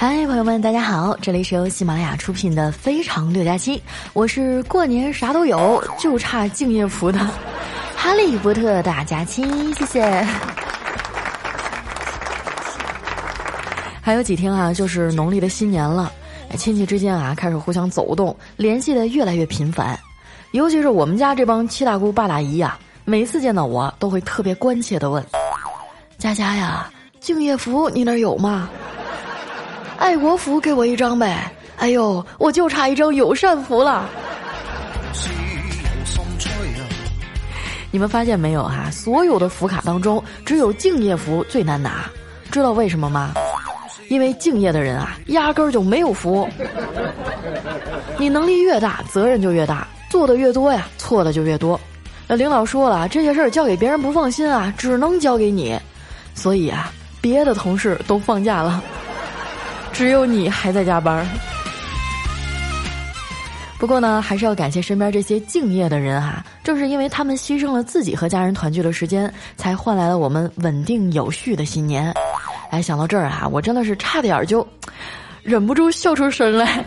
嗨，朋友们，大家好！这里是由喜马拉雅出品的《非常六加七》，我是过年啥都有，就差敬业福的 哈利波特大假期，谢谢。还有几天啊，就是农历的新年了，亲戚之间啊开始互相走动，联系的越来越频繁，尤其是我们家这帮七大姑八大姨呀，每次见到我都会特别关切的问：“佳佳呀，敬业福你那儿有吗？”爱国福给我一张呗！哎呦，我就差一张友善福了。你们发现没有哈？所有的福卡当中，只有敬业福最难拿，知道为什么吗？因为敬业的人啊，压根儿就没有福。你能力越大，责任就越大，做的越多呀，错的就越多。那领导说了，这些事儿交给别人不放心啊，只能交给你。所以啊，别的同事都放假了。只有你还在加班。不过呢，还是要感谢身边这些敬业的人哈，正是因为他们牺牲了自己和家人团聚的时间，才换来了我们稳定有序的新年。哎，想到这儿啊，我真的是差点就 忍不住笑出声来。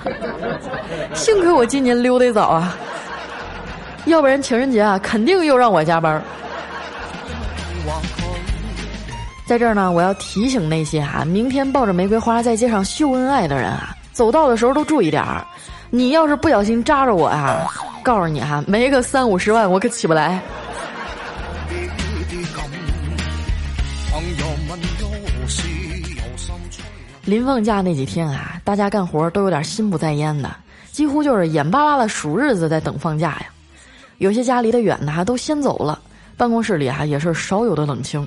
幸亏我今年溜得早啊，要不然情人节啊，肯定又让我加班。在这儿呢，我要提醒那些哈，明天抱着玫瑰花在街上秀恩爱的人啊，走道的时候都注意点儿。你要是不小心扎着我啊，告诉你哈，没个三五十万我可起不来。临放假那几天啊，大家干活都有点心不在焉的，几乎就是眼巴巴的数日子在等放假呀。有些家离得远的都先走了，办公室里啊也是少有的冷清。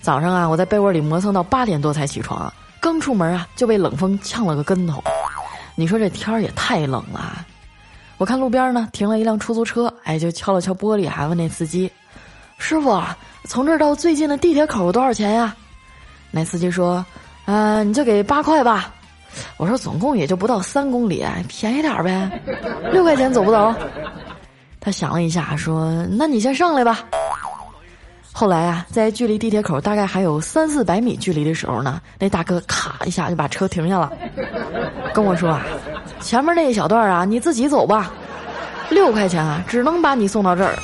早上啊，我在被窝里磨蹭到八点多才起床，刚出门啊就被冷风呛了个跟头。你说这天儿也太冷了。我看路边呢停了一辆出租车，哎，就敲了敲玻璃，还问那司机：“师傅，从这儿到最近的地铁口多少钱呀？”那司机说：“啊，你就给八块吧。”我说：“总共也就不到三公里，便宜点呗，六块钱走不走？”他想了一下，说：“那你先上来吧。”后来啊，在距离地铁口大概还有三四百米距离的时候呢，那大哥咔一下就把车停下了，跟我说啊：“前面那一小段啊，你自己走吧，六块钱啊，只能把你送到这儿。”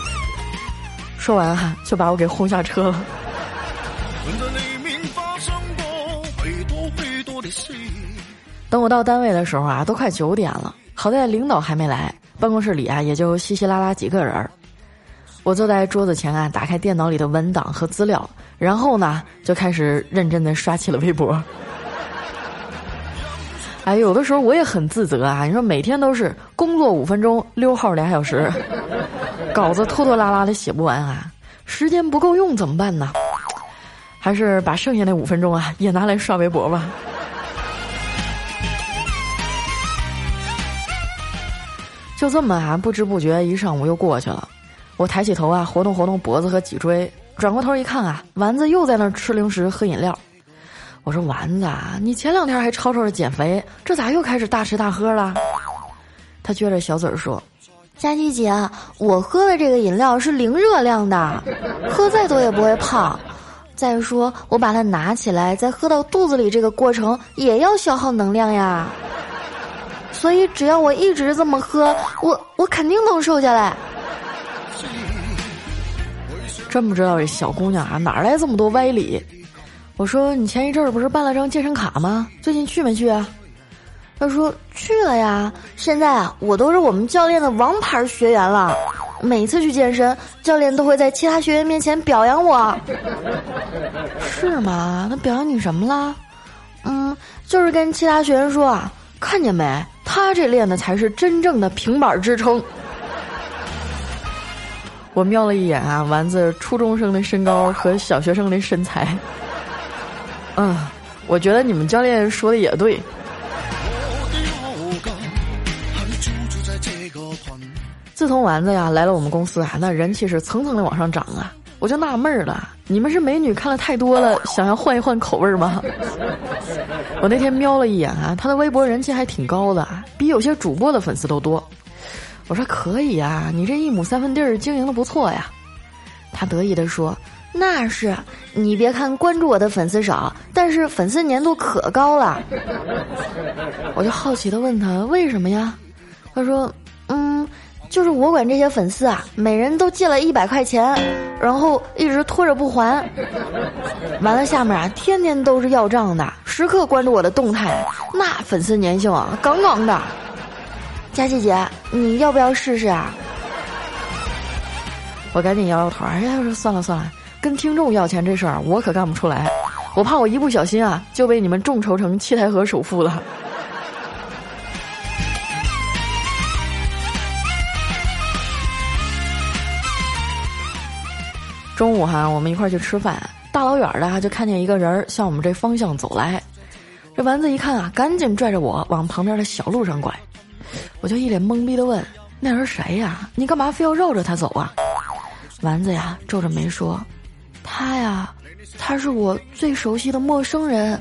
说完哈，就把我给轰下车了。等我到单位的时候啊，都快九点了，好在领导还没来，办公室里啊也就稀稀拉拉几个人儿。我坐在桌子前啊，打开电脑里的文档和资料，然后呢，就开始认真的刷起了微博。哎，有的时候我也很自责啊！你说每天都是工作五分钟，溜号俩小时，稿子拖拖拉拉的写不完啊，时间不够用怎么办呢？还是把剩下那五分钟啊，也拿来刷微博吧。就这么啊，不知不觉一上午又过去了。我抬起头啊，活动活动脖子和脊椎，转过头一看啊，丸子又在那儿吃零食喝饮料。我说：“丸子啊，你前两天还吵吵着减肥，这咋又开始大吃大喝了？”他撅着小嘴儿说：“佳琪姐，我喝的这个饮料是零热量的，喝再多也不会胖。再说我把它拿起来再喝到肚子里，这个过程也要消耗能量呀。所以只要我一直这么喝，我我肯定能瘦下来。”真不知道这小姑娘啊哪来这么多歪理？我说你前一阵儿不是办了张健身卡吗？最近去没去啊？她说去了呀。现在啊，我都是我们教练的王牌学员了。每次去健身，教练都会在其他学员面前表扬我。是吗？那表扬你什么了？嗯，就是跟其他学员说啊，看见没？他这练的才是真正的平板支撑。我瞄了一眼啊，丸子初中生的身高和小学生的身材。嗯，我觉得你们教练说的也对。自从丸子呀来了我们公司啊，那人气是蹭蹭的往上涨啊，我就纳闷了，你们是美女看了太多了，想要换一换口味吗？我那天瞄了一眼啊，他的微博人气还挺高的，比有些主播的粉丝都多。我说可以呀，你这一亩三分地儿经营的不错呀。他得意的说：“那是，你别看关注我的粉丝少，但是粉丝粘度可高了。我就好奇的问他为什么呀？他说：“嗯，就是我管这些粉丝啊，每人都借了一百块钱，然后一直拖着不还。完了，下面啊，天天都是要账的，时刻关注我的动态，那粉丝粘性啊，杠杠的。佳琪姐，你要不要试试啊？”我赶紧摇摇头，哎呀，说算了算了。跟听众要钱这事儿，我可干不出来。我怕我一不小心啊，就被你们众筹成七台河首富了。中午哈，我们一块儿去吃饭，大老远的就看见一个人向我们这方向走来。这丸子一看啊，赶紧拽着我往旁边的小路上拐。我就一脸懵逼的问：“那人谁呀？你干嘛非要绕着他走啊？”丸子呀，皱着眉说。他呀，他是我最熟悉的陌生人。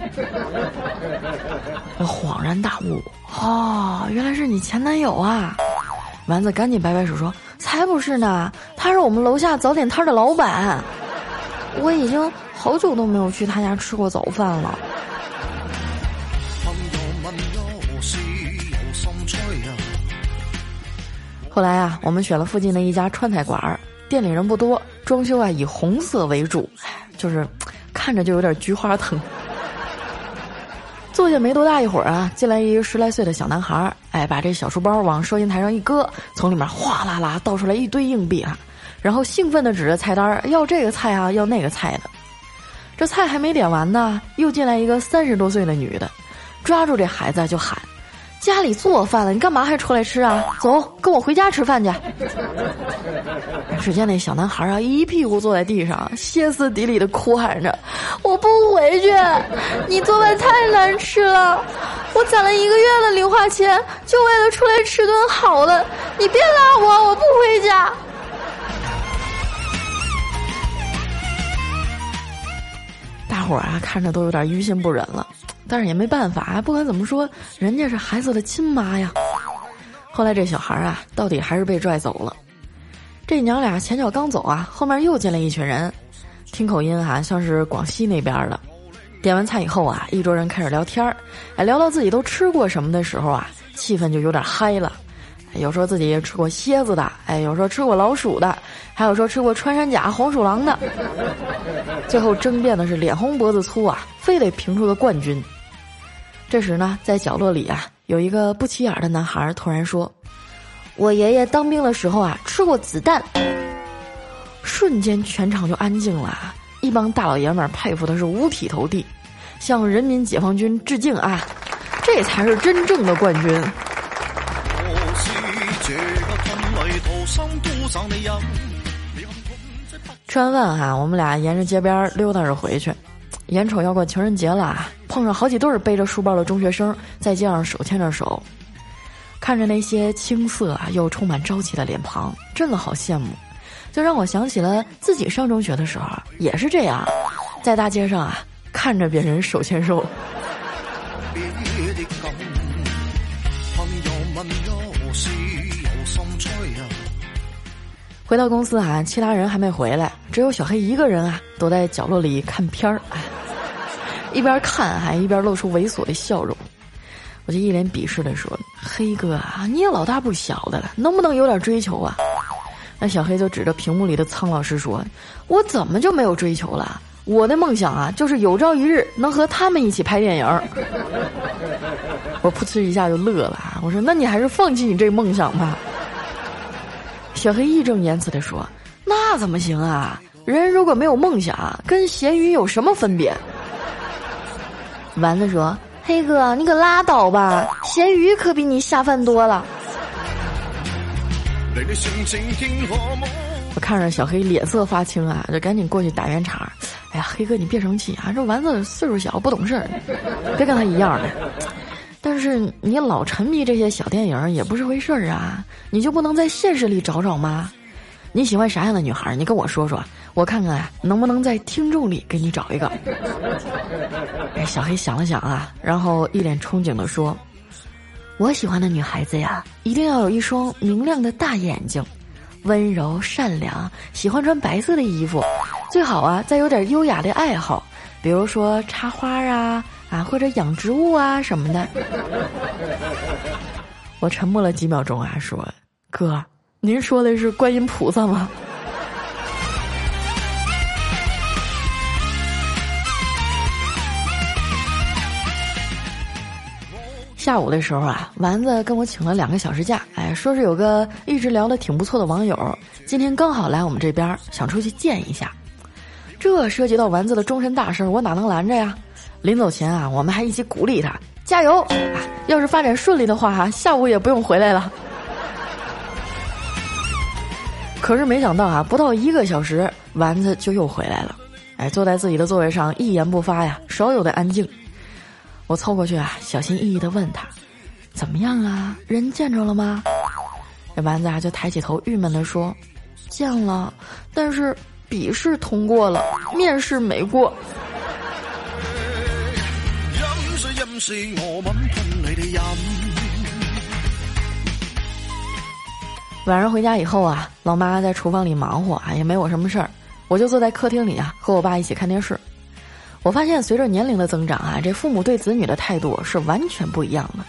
我恍然大悟，哦，原来是你前男友啊！丸子赶紧摆摆手说：“才不是呢，他是我们楼下早点摊的老板。我已经好久都没有去他家吃过早饭了。”后来啊，我们选了附近的一家川菜馆儿。店里人不多，装修啊以红色为主，就是看着就有点菊花疼。坐下没多大一会儿啊，进来一个十来岁的小男孩儿，哎，把这小书包往收银台上一搁，从里面哗啦啦倒出来一堆硬币啊，然后兴奋地指着菜单儿要这个菜啊，要那个菜的。这菜还没点完呢，又进来一个三十多岁的女的，抓住这孩子就喊。家里做饭了，你干嘛还出来吃啊？走，跟我回家吃饭去。只见那小男孩啊，一屁股坐在地上，歇斯底里的哭喊着：“我不回去，你做饭太难吃了，我攒了一个月的零花钱，就为了出来吃顿好的，你别拉我，我不回家。”大伙儿啊，看着都有点于心不忍了。但是也没办法，不管怎么说，人家是孩子的亲妈呀。后来这小孩啊，到底还是被拽走了。这娘俩前脚刚走啊，后面又进来一群人，听口音哈，像是广西那边的。点完菜以后啊，一桌人开始聊天儿，哎，聊到自己都吃过什么的时候啊，气氛就有点嗨了。有说自己吃过蝎子的，哎，有说吃过老鼠的，还有说吃过穿山甲、黄鼠狼的。最后争辩的是脸红脖子粗啊，非得评出个冠军。这时呢，在角落里啊，有一个不起眼的男孩突然说：“我爷爷当兵的时候啊，吃过子弹。”瞬间全场就安静了，一帮大老爷们儿佩服的是五体投地，向人民解放军致敬啊！这才是真正的冠军。吃完饭哈，我们俩沿着街边溜达着回去。眼瞅要过情人节了，碰上好几对背着书包的中学生在街上手牵着手，看着那些青涩啊又充满朝气的脸庞，真的好羡慕，就让我想起了自己上中学的时候也是这样，在大街上啊看着别人手牵手。回到公司啊，其他人还没回来，只有小黑一个人啊躲在角落里看片儿。一边看还一边露出猥琐的笑容，我就一脸鄙视的说：“黑哥啊，你也老大不小的了，能不能有点追求啊？”那小黑就指着屏幕里的苍老师说：“我怎么就没有追求了？我的梦想啊，就是有朝一日能和他们一起拍电影。”我噗嗤一下就乐了，我说：“那你还是放弃你这梦想吧。”小黑义正言辞的说：“那怎么行啊？人如果没有梦想，跟咸鱼有什么分别？”丸子说：“黑哥，你可拉倒吧，咸鱼可比你下饭多了。”我看着小黑脸色发青啊，就赶紧过去打圆场。哎呀，黑哥你别生气啊，这丸子岁数小不懂事儿，别跟他一样的。但是你老沉迷这些小电影也不是回事儿啊，你就不能在现实里找找吗？你喜欢啥样的女孩？你跟我说说。我看看啊，能不能在听众里给你找一个？哎，小黑想了想啊，然后一脸憧憬的说：“我喜欢的女孩子呀，一定要有一双明亮的大眼睛，温柔善良，喜欢穿白色的衣服，最好啊再有点优雅的爱好，比如说插花啊啊或者养植物啊什么的。我沉默了几秒钟啊，说：“哥，您说的是观音菩萨吗？”下午的时候啊，丸子跟我请了两个小时假，哎，说是有个一直聊的挺不错的网友，今天刚好来我们这边，想出去见一下。这涉及到丸子的终身大事，我哪能拦着呀？临走前啊，我们还一起鼓励他加油。要是发展顺利的话，哈，下午也不用回来了。可是没想到啊，不到一个小时，丸子就又回来了，哎，坐在自己的座位上，一言不发呀，少有的安静。我凑过去啊，小心翼翼的问他：“怎么样啊？人见着了吗？”这丸子啊就抬起头，郁闷的说：“见了，但是笔试通过了，面试没过。”晚上回家以后啊，老妈在厨房里忙活啊，也没我什么事儿，我就坐在客厅里啊，和我爸一起看电视。我发现，随着年龄的增长啊，这父母对子女的态度是完全不一样的。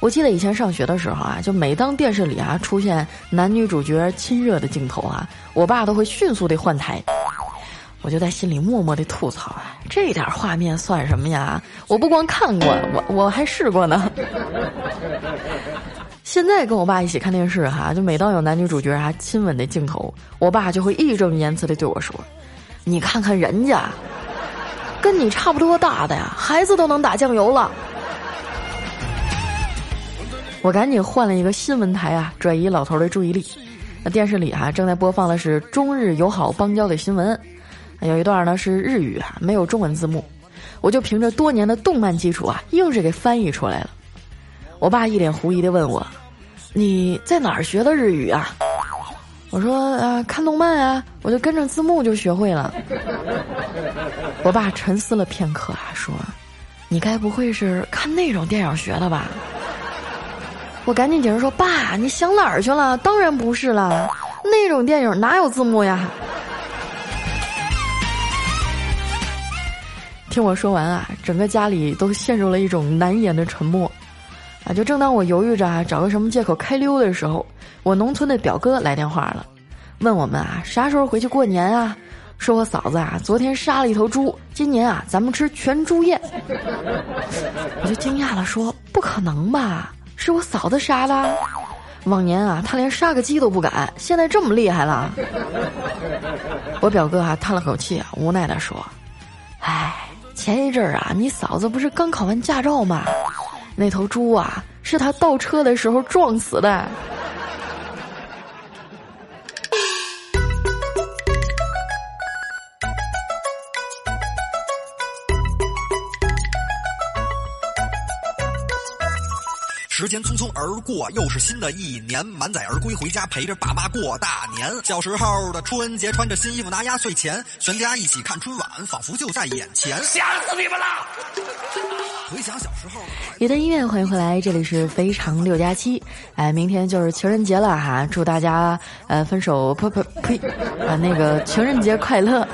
我记得以前上学的时候啊，就每当电视里啊出现男女主角亲热的镜头啊，我爸都会迅速的换台。我就在心里默默的吐槽啊，这点画面算什么呀？我不光看过，我我还试过呢。现在跟我爸一起看电视哈，就每当有男女主角啊亲吻的镜头，我爸就会义正言辞的对我说：“你看看人家。”跟你差不多大的呀，孩子都能打酱油了。我赶紧换了一个新闻台啊，转移老头的注意力。那电视里啊，正在播放的是中日友好邦交的新闻，有一段呢是日语啊，没有中文字幕，我就凭着多年的动漫基础啊，硬是给翻译出来了。我爸一脸狐疑的问我：“你在哪儿学的日语啊？”我说啊，看动漫啊，我就跟着字幕就学会了。我爸沉思了片刻啊，说：“你该不会是看那种电影学的吧？”我赶紧解释说：“爸，你想哪儿去了？当然不是了，那种电影哪有字幕呀？”听我说完啊，整个家里都陷入了一种难言的沉默。啊！就正当我犹豫着啊找个什么借口开溜的时候，我农村的表哥来电话了，问我们啊啥时候回去过年啊？说我嫂子啊昨天杀了一头猪，今年啊咱们吃全猪宴。我就惊讶了，说不可能吧？是我嫂子杀的？往年啊他连杀个鸡都不敢，现在这么厉害了？我表哥啊叹了口气啊，无奈的说：“哎，前一阵儿啊你嫂子不是刚考完驾照吗？”那头猪啊，是他倒车的时候撞死的。时间匆匆而过，又是新的一年，满载而归，回家陪着爸妈过大年。小时候的春节，穿着新衣服拿压岁钱，全家一起看春晚，仿佛就在眼前。吓死你们了！回想小时候，一段音乐，欢迎回来，这里是非常六加七。哎，明天就是情人节了哈，祝大家呃分手呸呸呸啊那个情人节快乐。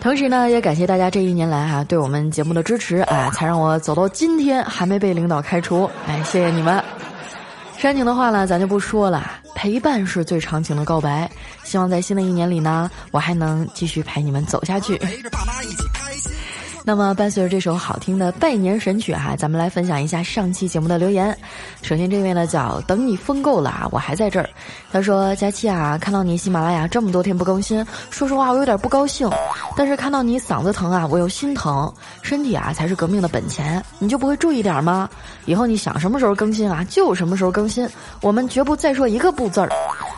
同时呢，也感谢大家这一年来哈对我们节目的支持，哎，才让我走到今天还没被领导开除，哎，谢谢你们。煽情的话呢，咱就不说了，陪伴是最长情的告白。希望在新的一年里呢，我还能继续陪你们走下去。陪着爸妈一起开心。那么，伴随着这首好听的拜年神曲哈，咱们来分享一下上期节目的留言。首先，这位呢叫等你疯够了啊，我还在这儿。他说：“佳期啊，看到你喜马拉雅这么多天不更新，说实话我有点不高兴。但是看到你嗓子疼啊，我又心疼。身体啊才是革命的本钱，你就不会注意点吗？以后你想什么时候更新啊，就什么时候更新，我们绝不再说一个不字儿。”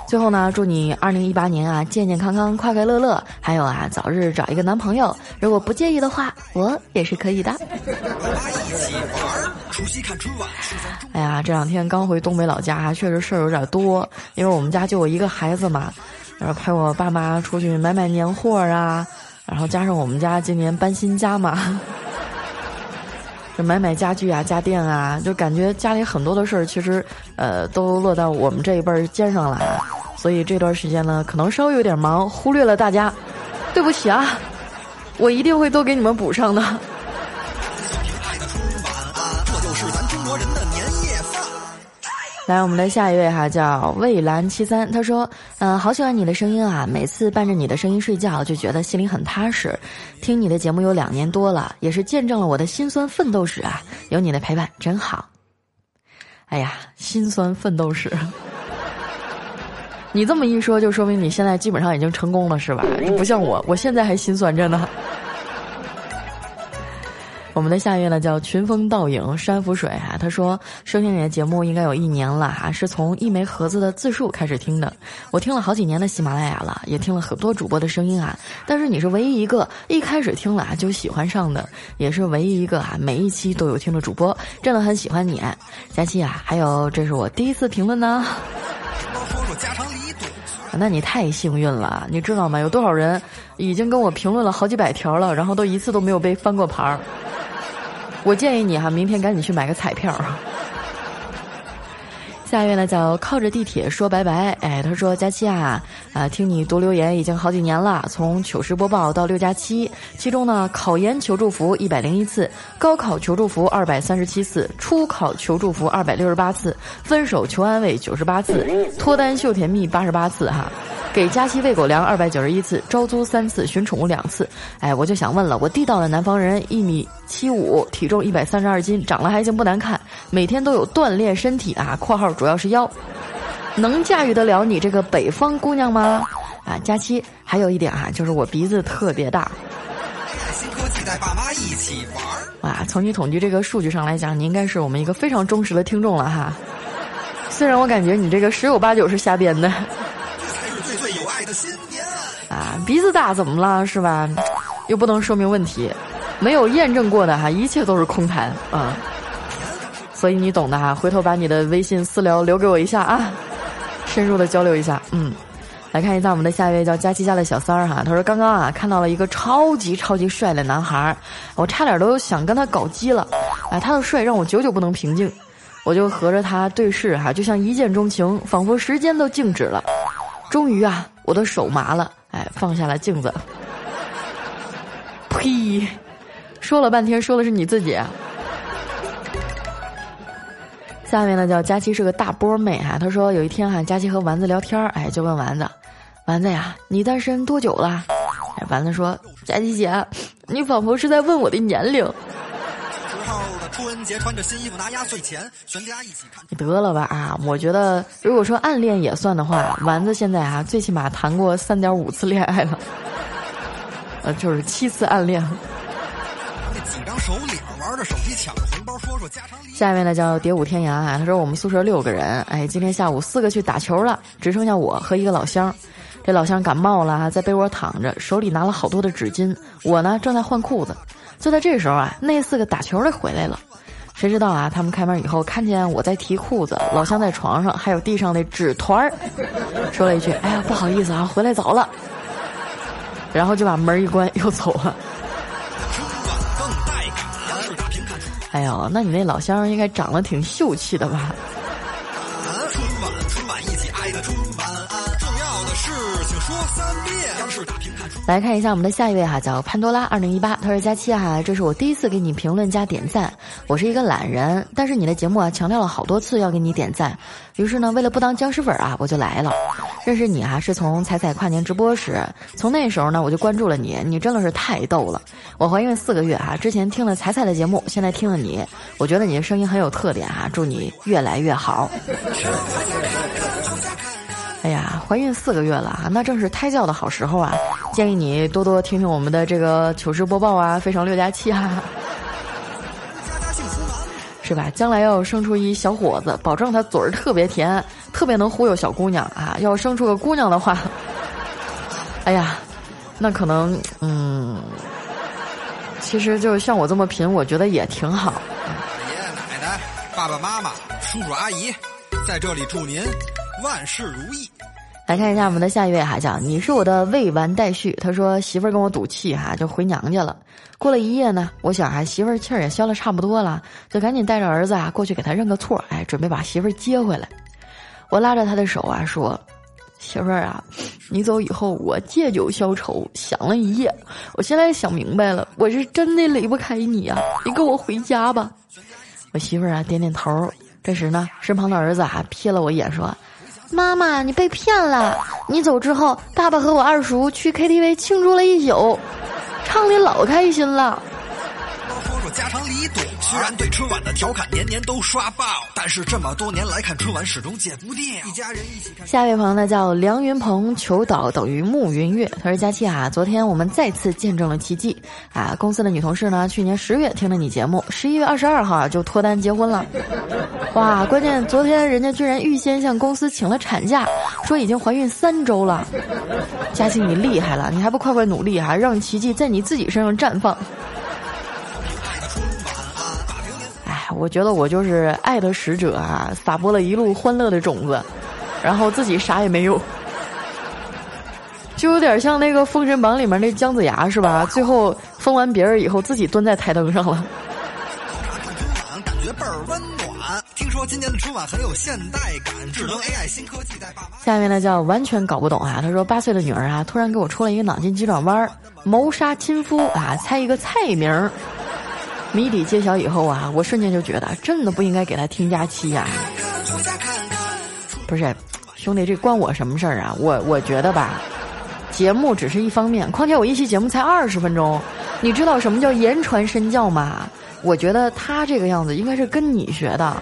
最后呢，祝你二零一八年啊健健康康、快快乐乐，还有啊早日找一个男朋友。如果不介意的话，我也是可以的。哎呀，这两天刚回东北老家，确实事儿有点多，因为我们家就我一个孩子嘛，然后陪我爸妈出去买买年货啊，然后加上我们家今年搬新家嘛，就买买家具啊、家电啊，就感觉家里很多的事儿，其实呃都落到我们这一辈儿肩上了。所以这段时间呢，可能稍微有点忙，忽略了大家，对不起啊，我一定会都给你们补上的。来，我们的下一位哈叫蔚蓝七三，他说：“嗯，好喜欢你的声音啊，每次伴着你的声音睡觉，就觉得心里很踏实。听你的节目有两年多了，也是见证了我的辛酸奋斗史啊，有你的陪伴真好。哎呀，辛酸奋斗史，你这么一说，就说明你现在基本上已经成功了，是吧？就不像我，我现在还心酸着呢。”我们的下一位呢叫群峰倒影山浮水哈，他说收听你的节目应该有一年了哈，是从一枚盒子的自述开始听的。我听了好几年的喜马拉雅了，也听了很多主播的声音啊，但是你是唯一一个一开始听了就喜欢上的，也是唯一一个啊每一期都有听的主播，真的很喜欢你，佳期啊，还有这是我第一次评论呢。那你太幸运了，你知道吗？有多少人已经跟我评论了好几百条了，然后都一次都没有被翻过牌儿。我建议你哈，明天赶紧去买个彩票。下一位呢叫靠着地铁说拜拜，哎，他说佳期啊啊，听你读留言已经好几年了，从糗事播报到六加七，其中呢考研求助服一百零一次，高考求助服二百三十七次，初考求助服二百六十八次，分手求安慰九十八次，脱单秀甜蜜八十八次哈。给佳期喂狗粮二百九十一次，招租三次，寻宠物两次。哎，我就想问了，我地道的南方人，一米七五，体重一百三十二斤，长得还行不难看，每天都有锻炼身体啊（括号主要是腰），能驾驭得了你这个北方姑娘吗？啊，佳期还有一点啊，就是我鼻子特别大。新科技带爸妈一起玩儿哇，从你统计这个数据上来讲，你应该是我们一个非常忠实的听众了哈。虽然我感觉你这个十有八九是瞎编的才是最最有爱的新年。啊，鼻子大怎么了是吧？又不能说明问题，没有验证过的哈，一切都是空谈啊。所以你懂的哈，回头把你的微信私聊留给我一下啊，深入的交流一下。嗯，来看一下我们的下一位叫佳琪家的小三儿哈，他说刚刚啊看到了一个超级超级帅的男孩，我差点都想跟他搞基了，哎，他的帅让我久久不能平静，我就和着他对视哈，就像一见钟情，仿佛时间都静止了。终于啊，我的手麻了，哎，放下了镜子。呸！说了半天，说的是你自己。下面呢，叫佳期是个大波妹哈。她说有一天哈，佳期和丸子聊天儿哎，就问丸子：“丸子呀，你单身多久了？”哎，丸子说：“佳琪姐，你仿佛是在问我的年龄。”春节穿着新衣服拿压岁钱，全家一起看。你得了吧啊！我觉得如果说暗恋也算的话，丸子现在啊最起码谈过三点五次恋爱了，呃，就是七次暗恋。那几张手脸玩着手机抢红包，说说家常。下面呢叫蝶舞天涯啊，他说我们宿舍六个人，哎，今天下午四个去打球了，只剩下我和一个老乡。这老乡感冒了，在被窝躺着，手里拿了好多的纸巾。我呢正在换裤子。就在这时候啊，那四个打球的回来了。谁知道啊？他们开门以后看见我在提裤子，老乡在床上，还有地上的纸团儿，说了一句：“哎呀，不好意思啊，回来早了。”然后就把门一关又走了。哎呦，那你那老乡应该长得挺秀气的吧？来看一下我们的下一位哈，叫潘多拉二零一八，他说佳期哈，这是我第一次给你评论加点赞。我是一个懒人，但是你的节目啊强调了好多次要给你点赞，于是呢，为了不当僵尸粉啊，我就来了。认识你啊，是从彩彩跨年直播时，从那时候呢，我就关注了你，你真的是太逗了。我怀孕四个月哈，之前听了彩彩的节目，现在听了你，我觉得你的声音很有特点哈，祝你越来越好。怀孕四个月了啊，那正是胎教的好时候啊！建议你多多听听我们的这个糗事播报啊，非常六加七啊，是吧？将来要生出一小伙子，保证他嘴儿特别甜，特别能忽悠小姑娘啊！要生出个姑娘的话，哎呀，那可能嗯，其实就像我这么贫，我觉得也挺好。爷爷奶奶、爸爸妈妈、叔叔阿姨，在这里祝您。万事如意，来看一下我们的下一位哈，叫你是我的未完待续。他说媳妇儿跟我赌气哈，就回娘家了。过了一夜呢，我想啊媳妇儿气儿也消了差不多了，就赶紧带着儿子啊过去给他认个错，哎，准备把媳妇儿接回来。我拉着他的手啊说：“媳妇儿啊，你走以后我借酒消愁，想了一夜，我现在想明白了，我是真的离不开你呀！你跟我回家吧。我媳妇儿啊点点头。这时呢，身旁的儿子啊瞥了我一眼，说：“妈妈，你被骗了！你走之后，爸爸和我二叔去 KTV 庆祝了一宿，唱的老开心了。”家长里短，虽然对春晚的调侃年年都刷爆，但是这么多年来看春晚始终戒不掉。一家人一起看。下一位朋友呢叫梁云鹏，求导等于暮云月。他说：“佳期啊，昨天我们再次见证了奇迹啊！公司的女同事呢，去年十月听了你节目，十一月二十二号啊就脱单结婚了。哇，关键昨天人家居然预先向公司请了产假，说已经怀孕三周了。佳期你厉害了，你还不快快努力啊，让奇迹在你自己身上绽放。”我觉得我就是爱的使者啊，撒播了一路欢乐的种子，然后自己啥也没有，就有点像那个《封神榜》里面那姜子牙是吧？最后封完别人以后，自己蹲在台灯上了。感觉倍儿温暖。听说今年的春晚很有现代感，智能 AI 新科技在爸妈。下面呢叫完全搞不懂啊，他说八岁的女儿啊，突然给我出了一个脑筋急转弯谋杀亲夫啊，猜一个菜名儿。谜底揭晓以后啊，我瞬间就觉得真的不应该给他添加期呀。不是，兄弟，这关我什么事儿啊？我我觉得吧，节目只是一方面，况且我一期节目才二十分钟，你知道什么叫言传身教吗？我觉得他这个样子应该是跟你学的，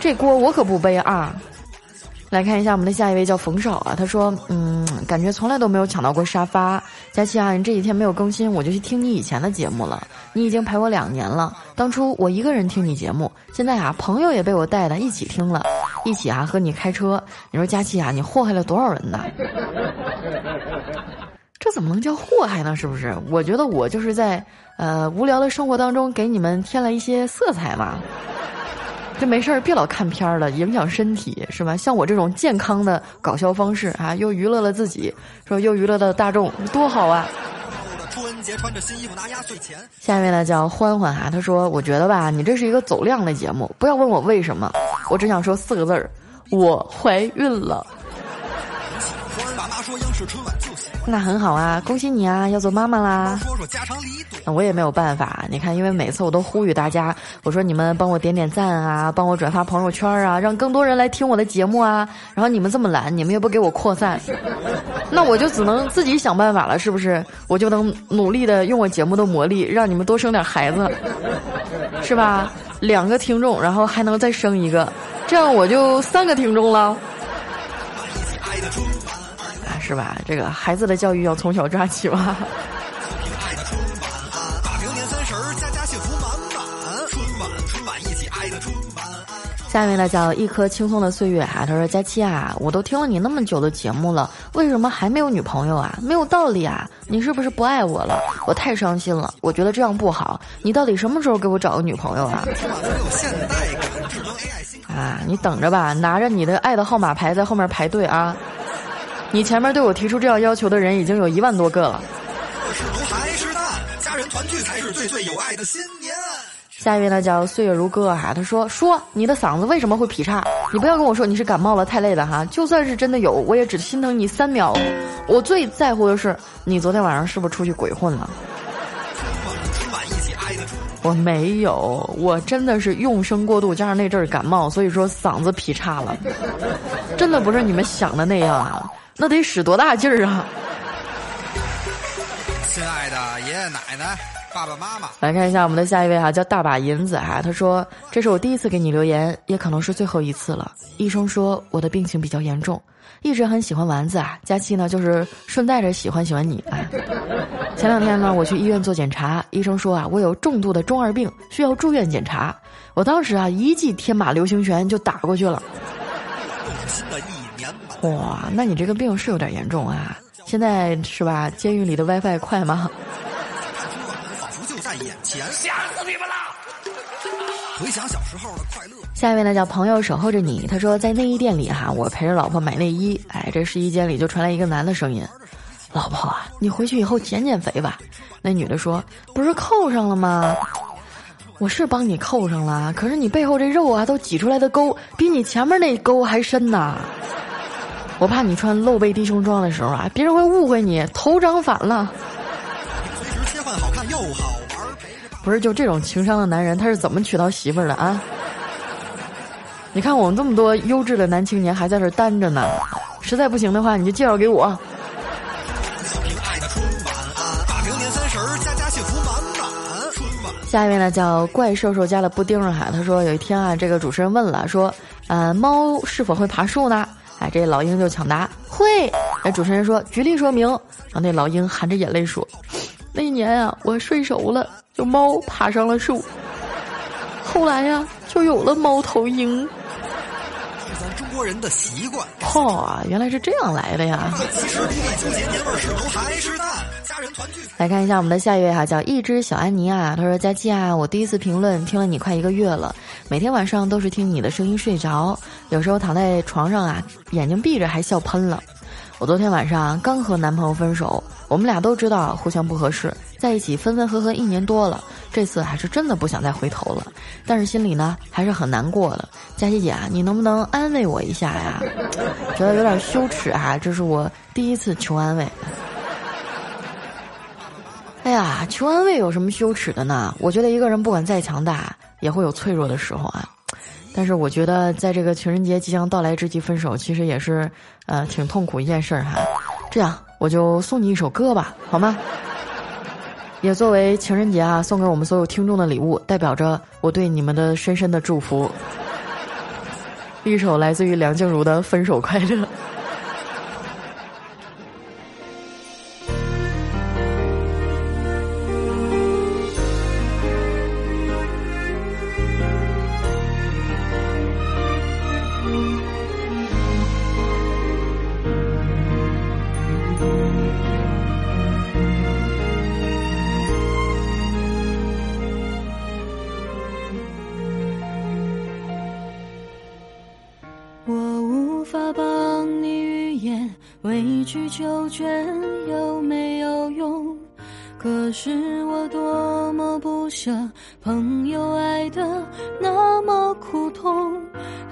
这锅我可不背啊。来看一下我们的下一位叫冯少啊，他说，嗯，感觉从来都没有抢到过沙发。佳琪啊，你这几天没有更新，我就去听你以前的节目了。你已经陪我两年了，当初我一个人听你节目，现在啊，朋友也被我带的一起听了，一起啊和你开车。你说佳琪啊，你祸害了多少人呢？这怎么能叫祸害呢？是不是？我觉得我就是在呃无聊的生活当中给你们添了一些色彩嘛。这没事儿，别老看片儿了，影响身体是吧？像我这种健康的搞笑方式啊，又娱乐了自己，说又娱乐了大众，多好啊！春节穿着新衣服拿压岁钱。下面呢叫欢欢哈，他说：“我觉得吧，你这是一个走量的节目，不要问我为什么，我只想说四个字儿：我怀孕了。”那很好啊，恭喜你啊，要做妈妈啦！那我也没有办法，你看，因为每次我都呼吁大家，我说你们帮我点点赞啊，帮我转发朋友圈啊，让更多人来听我的节目啊。然后你们这么懒，你们又不给我扩散，那我就只能自己想办法了，是不是？我就能努力的用我节目的魔力，让你们多生点孩子，是吧？两个听众，然后还能再生一个，这样我就三个听众了。是吧？这个孩子的教育要从小抓起吧。下面呢叫一颗轻松的岁月哈，他说佳期啊，我都听了你那么久的节目了，为什么还没有女朋友啊？没有道理啊！你是不是不爱我了？我太伤心了，我觉得这样不好。你到底什么时候给我找个女朋友啊？啊，你等着吧，拿着你的爱的号码牌在后面排队啊。你前面对我提出这样要求的人已经有一万多个了。还是家人团聚才是最最有爱的新年。下一位呢叫岁月如歌哈，他说说你的嗓子为什么会劈叉？你不要跟我说你是感冒了太累了哈，就算是真的有，我也只心疼你三秒。我最在乎的是你昨天晚上是不是出去鬼混了？我没有，我真的是用声过度，加上那阵儿感冒，所以说嗓子劈叉了。真的不是你们想的那样啊。那得使多大劲儿啊！亲爱的爷爷奶奶、爸爸妈妈，来看一下我们的下一位哈，叫大把银子哈。他说：“这是我第一次给你留言，也可能是最后一次了。医生说我的病情比较严重，一直很喜欢丸子啊。佳期呢，就是顺带着喜欢喜欢你啊。前两天呢，我去医院做检查，医生说啊，我有重度的中二病，需要住院检查。我当时啊，一记天马流星拳就打过去了。”哇，那你这个病是有点严重啊！现在是吧？监狱里的 WiFi 快吗？仿佛就在眼前，吓死你们了！回想小时候的快乐。下一位呢，叫朋友守候着你。他说，在内衣店里哈，我陪着老婆买内衣。哎，这试衣间里就传来一个男的声音：“老婆啊，你回去以后减减肥吧。”那女的说：“不是扣上了吗？我是帮你扣上了，可是你背后这肉啊，都挤出来的沟比你前面那沟还深呐。”我怕你穿露背低胸装的时候啊，别人会误会你头长反了。不是，就这种情商的男人，他是怎么娶到媳妇儿的啊？你看我们这么多优质的男青年还在这单着呢，实在不行的话，你就介绍给我。下一位呢叫怪兽兽家的布丁哈，他说有一天啊，这个主持人问了，说，呃，猫是否会爬树呢？哎，这老鹰就抢答会。哎，主持人说举例说明，然后那老鹰含着眼泪说，那一年啊，我睡熟了，就猫爬上了树，后来呀，就有了猫头鹰。咱中国人的习惯。嚯，原来是这样来的呀！来看一下我们的下一位哈，叫一只小安妮啊。他说：“佳期啊，我第一次评论听了你快一个月了，每天晚上都是听你的声音睡着，有时候躺在床上啊，眼睛闭着还笑喷了。我昨天晚上刚和男朋友分手，我们俩都知道互相不合适。”在一起分分合合一年多了，这次还是真的不想再回头了，但是心里呢还是很难过的。佳琪姐啊，你能不能安慰我一下呀？觉得有点羞耻啊，这是我第一次求安慰。哎呀，求安慰有什么羞耻的呢？我觉得一个人不管再强大，也会有脆弱的时候啊。但是我觉得在这个情人节即将到来之际分手，其实也是呃挺痛苦一件事儿哈。这样，我就送你一首歌吧，好吗？也作为情人节啊，送给我们所有听众的礼物，代表着我对你们的深深的祝福。一首来自于梁静茹的《分手快乐》。无法帮你预言委曲求全有没有用？可是我多么不舍，朋友爱的那么苦痛，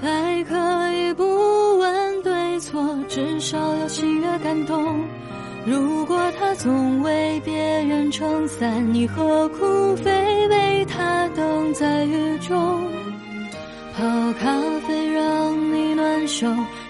爱可以不问对错，至少有喜悦感动。如果他总为别人撑伞，你何苦非为他等在雨中？泡咖啡让你暖手。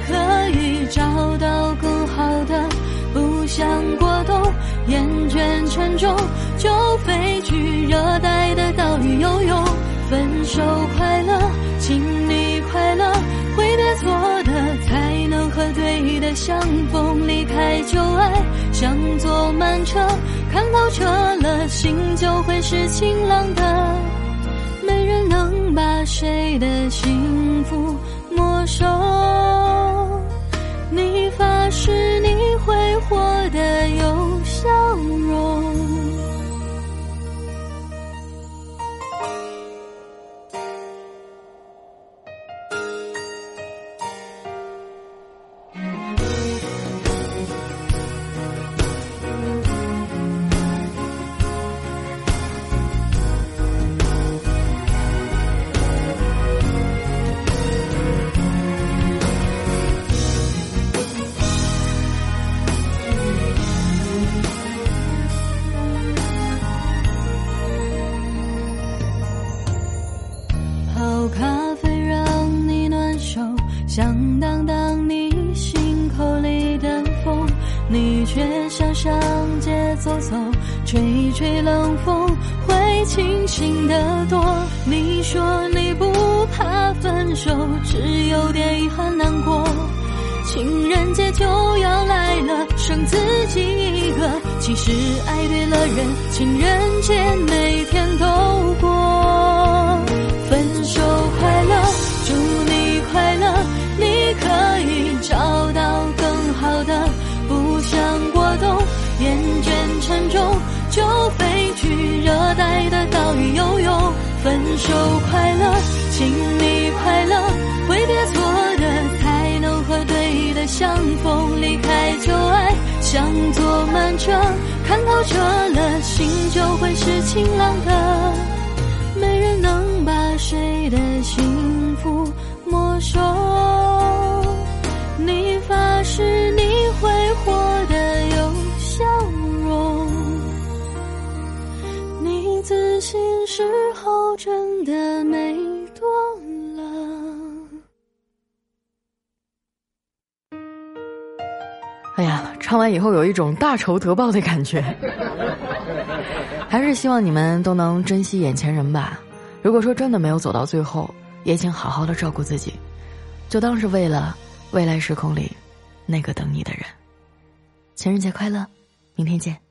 可以找到更好的，不想过冬，厌倦沉重，就飞去热带的岛屿游泳。分手快乐，请你快乐，挥别错的，才能和对的相逢。离开旧爱，像坐慢车，看透彻了，心就会是晴朗的。没人能把谁的幸福没收。你发誓你会活得有笑容。自己一个。其实爱对了人，情人节每天都像坐慢车，看透彻了，心就会是晴朗的。没人能把谁的幸福没收。你发誓你会活得有笑容，你自信时候真的呀，唱完以后有一种大仇得报的感觉。还是希望你们都能珍惜眼前人吧。如果说真的没有走到最后，也请好好的照顾自己，就当是为了未来时空里那个等你的人。情人节快乐，明天见。